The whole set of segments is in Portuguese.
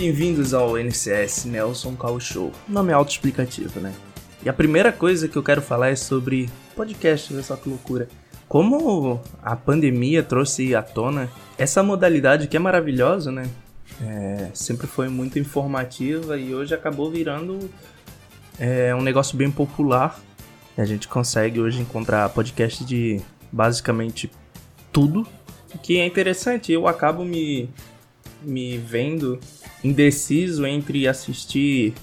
bem-vindos ao NCS Nelson Call Show. Nome autoexplicativo, né? E a primeira coisa que eu quero falar é sobre podcast, olha só que loucura. Como a pandemia trouxe à tona essa modalidade que é maravilhosa, né? É, sempre foi muito informativa e hoje acabou virando é, um negócio bem popular. A gente consegue hoje encontrar podcast de basicamente tudo, o que é interessante. Eu acabo me, me vendo indeciso entre assistir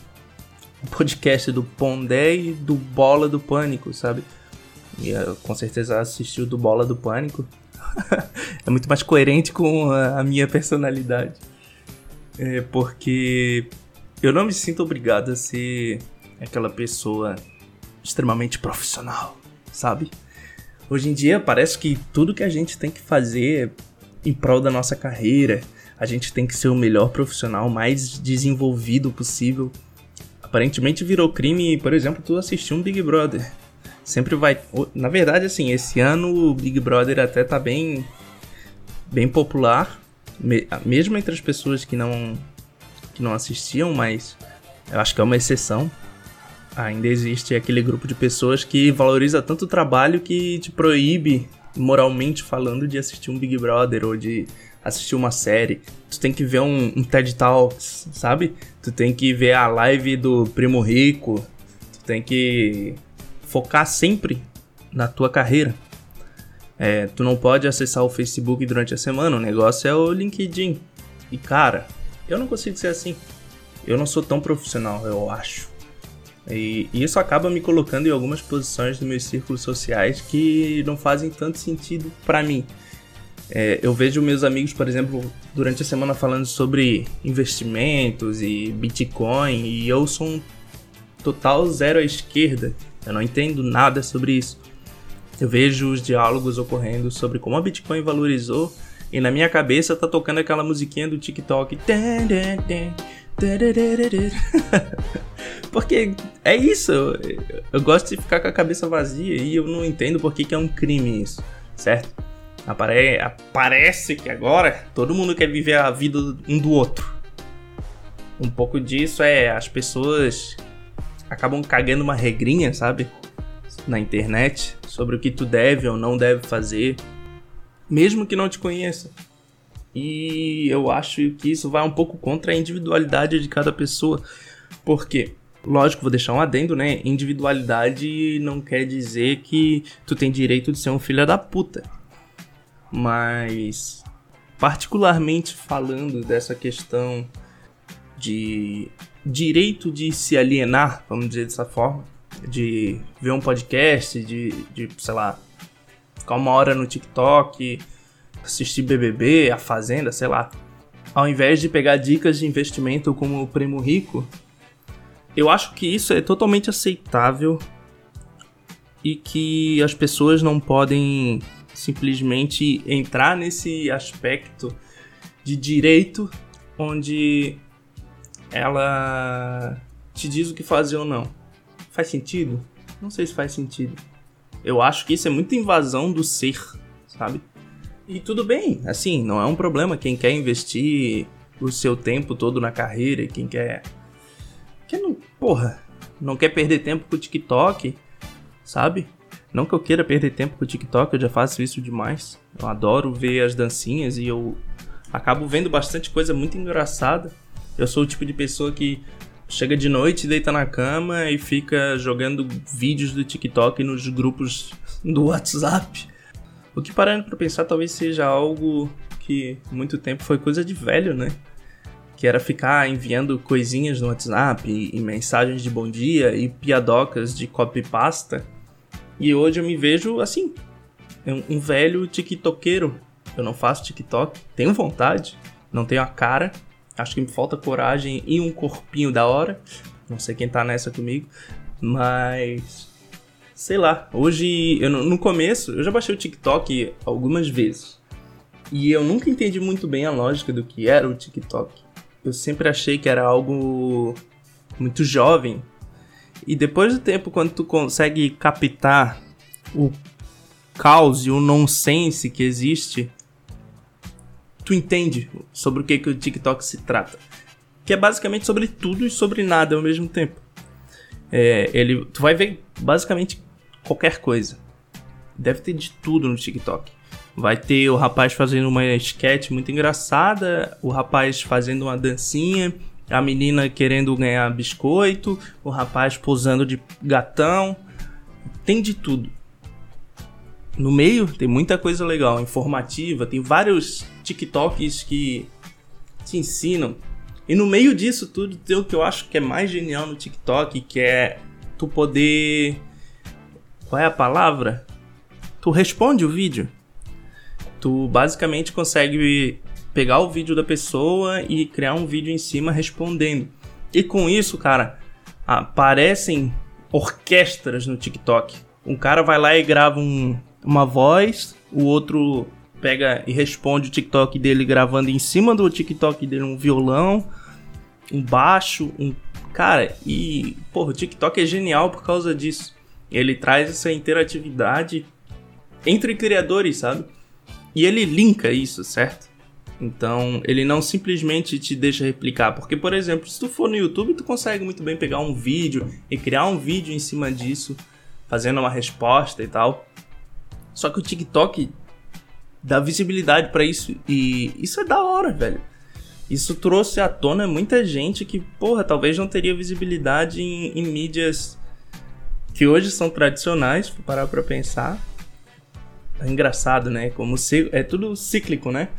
o podcast do Pondé e do Bola do Pânico, sabe? E eu, com certeza assisti o do Bola do Pânico. é muito mais coerente com a, a minha personalidade. É porque eu não me sinto obrigado a ser aquela pessoa extremamente profissional, sabe? Hoje em dia parece que tudo que a gente tem que fazer em prol da nossa carreira, a gente tem que ser o melhor profissional, mais desenvolvido possível. Aparentemente virou crime, por exemplo, tu assistir um Big Brother. Sempre vai. Na verdade, assim, esse ano o Big Brother até tá bem. bem popular. Mesmo entre as pessoas que não. que não assistiam, mas eu acho que é uma exceção ainda existe aquele grupo de pessoas que valoriza tanto o trabalho que te proíbe, moralmente falando, de assistir um Big Brother ou de assistir uma série. Tu tem que ver um, um TED Talks, sabe? Tu tem que ver a live do Primo Rico. Tu tem que focar sempre na tua carreira. É, tu não pode acessar o Facebook durante a semana, o negócio é o LinkedIn. E cara, eu não consigo ser assim. Eu não sou tão profissional, eu acho. E isso acaba me colocando em algumas posições dos meus círculos sociais que não fazem tanto sentido para mim. É, eu vejo meus amigos, por exemplo, durante a semana falando sobre investimentos e Bitcoin, e eu sou um total zero à esquerda. Eu não entendo nada sobre isso. Eu vejo os diálogos ocorrendo sobre como a Bitcoin valorizou, e na minha cabeça tá tocando aquela musiquinha do TikTok. Porque é isso, eu, gosto de ficar com a cabeça vazia e eu não entendo por que, que é um crime isso, certo? Apare aparece que agora todo mundo quer viver a vida um do outro. Um pouco disso é as pessoas acabam cagando uma regrinha, sabe? Na internet sobre o que tu deve ou não deve fazer, mesmo que não te conheça. E eu acho que isso vai um pouco contra a individualidade de cada pessoa. Porque, lógico, vou deixar um adendo, né? Individualidade não quer dizer que tu tem direito de ser um filho da puta. Mas, particularmente falando dessa questão de direito de se alienar, vamos dizer dessa forma, de ver um podcast, de, de sei lá, ficar uma hora no TikTok assistir BBB, A Fazenda, sei lá. Ao invés de pegar dicas de investimento como o Primo Rico, eu acho que isso é totalmente aceitável e que as pessoas não podem simplesmente entrar nesse aspecto de direito onde ela te diz o que fazer ou não. Faz sentido? Não sei se faz sentido. Eu acho que isso é muita invasão do ser, sabe? E tudo bem, assim, não é um problema quem quer investir o seu tempo todo na carreira e quem quer. Quem não. Porra, não quer perder tempo com o TikTok, sabe? Não que eu queira perder tempo com o TikTok, eu já faço isso demais. Eu adoro ver as dancinhas e eu acabo vendo bastante coisa muito engraçada. Eu sou o tipo de pessoa que chega de noite, deita na cama e fica jogando vídeos do TikTok nos grupos do WhatsApp. O que parando para pensar talvez seja algo que muito tempo foi coisa de velho, né? Que era ficar enviando coisinhas no WhatsApp e, e mensagens de bom dia e piadocas de copy-pasta. E hoje eu me vejo assim, um, um velho tiktokeiro. Eu não faço TikTok, tenho vontade, não tenho a cara, acho que me falta coragem e um corpinho da hora. Não sei quem tá nessa comigo, mas sei lá, hoje, eu, no começo, eu já baixei o TikTok algumas vezes. E eu nunca entendi muito bem a lógica do que era o TikTok. Eu sempre achei que era algo muito jovem. E depois do tempo, quando tu consegue captar o caos e o nonsense que existe, tu entende sobre o que, que o TikTok se trata. que é basicamente sobre tudo e sobre nada ao mesmo tempo. É, ele, tu vai ver basicamente qualquer coisa. Deve ter de tudo no TikTok. Vai ter o rapaz fazendo uma sketch muito engraçada, o rapaz fazendo uma dancinha, a menina querendo ganhar biscoito, o rapaz posando de gatão. Tem de tudo. No meio tem muita coisa legal, informativa, tem vários TikToks que te ensinam. E no meio disso tudo tem o que eu acho que é mais genial no TikTok, que é tu poder. Qual é a palavra? Tu responde o vídeo. Tu basicamente consegue pegar o vídeo da pessoa e criar um vídeo em cima respondendo. E com isso, cara, aparecem orquestras no TikTok. Um cara vai lá e grava um, uma voz, o outro pega e responde o TikTok dele gravando em cima do TikTok dele um violão, um baixo, um cara, e porra, o TikTok é genial por causa disso. Ele traz essa interatividade entre criadores, sabe? E ele linka isso, certo? Então, ele não simplesmente te deixa replicar, porque por exemplo, se tu for no YouTube, tu consegue muito bem pegar um vídeo e criar um vídeo em cima disso, fazendo uma resposta e tal. Só que o TikTok dá visibilidade para isso e isso é da hora, velho. Isso trouxe à tona muita gente que, porra, talvez não teria visibilidade em, em mídias que hoje são tradicionais, se parar pra pensar. É engraçado, né? Como se, é tudo cíclico, né?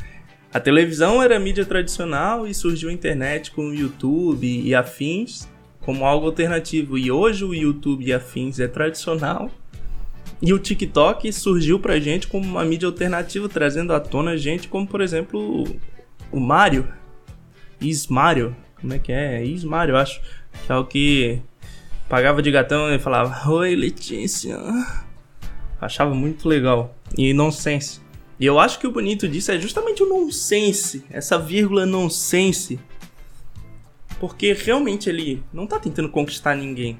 A televisão era mídia tradicional e surgiu a internet com o YouTube e afins como algo alternativo. E hoje o YouTube e afins é tradicional. E o TikTok surgiu pra gente como uma mídia alternativa, trazendo à tona gente como, por exemplo, o Mario. Ismario. Como é que é? Ismario, acho. Que é o que pagava de gatão e falava: Oi, Letícia. Achava muito legal. E nonsense. E eu acho que o bonito disso é justamente o nonsense, essa vírgula nonsense. Porque realmente ele não tá tentando conquistar ninguém.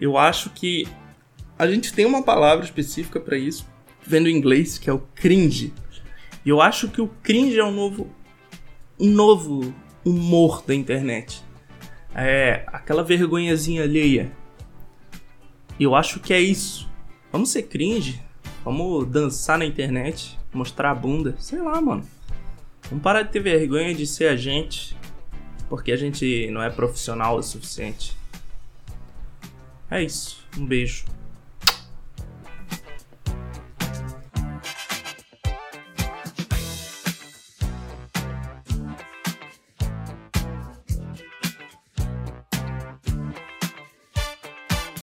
Eu acho que a gente tem uma palavra específica para isso, vendo em inglês, que é o cringe. E eu acho que o cringe é um novo um novo humor da internet. É aquela vergonhazinha alheia. Eu acho que é isso. Vamos ser cringe, vamos dançar na internet, mostrar a bunda, sei lá, mano. Vamos parar de ter vergonha de ser a gente, porque a gente não é profissional o suficiente. É isso. Um beijo.